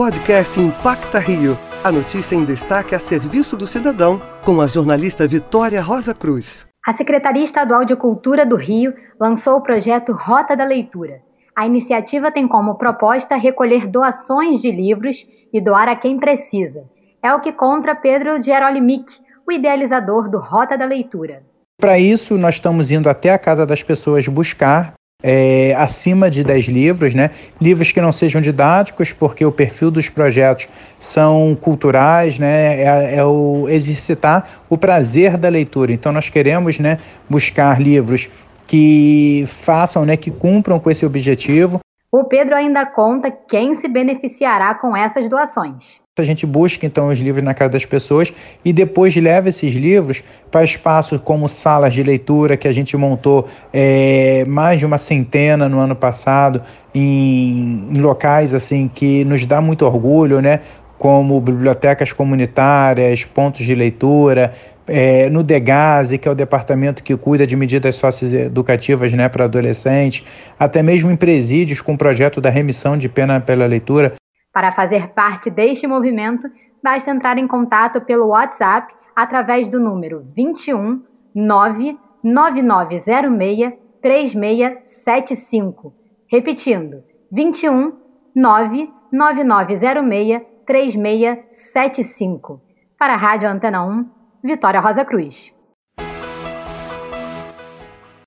Podcast Impacta Rio. A notícia em destaque a serviço do cidadão, com a jornalista Vitória Rosa Cruz. A Secretaria Estadual de Cultura do Rio lançou o projeto Rota da Leitura. A iniciativa tem como proposta recolher doações de livros e doar a quem precisa. É o que conta Pedro Gerolimic, o idealizador do Rota da Leitura. Para isso, nós estamos indo até a casa das pessoas buscar é, acima de 10 livros, né? livros que não sejam didáticos, porque o perfil dos projetos são culturais, né? é, é o exercitar o prazer da leitura. Então, nós queremos né, buscar livros que façam, né, que cumpram com esse objetivo. O Pedro ainda conta quem se beneficiará com essas doações. A gente busca então os livros na casa das pessoas e depois leva esses livros para espaços como salas de leitura que a gente montou é, mais de uma centena no ano passado em, em locais assim que nos dá muito orgulho, né? como bibliotecas comunitárias, pontos de leitura, é, no DEGASE, que é o departamento que cuida de medidas socioeducativas né, para adolescentes, até mesmo em presídios com o projeto da remissão de pena pela leitura. Para fazer parte deste movimento, basta entrar em contato pelo WhatsApp através do número 21 99906 3675. Repetindo, 21 99906 3675. Para a Rádio Antena 1, Vitória Rosa Cruz.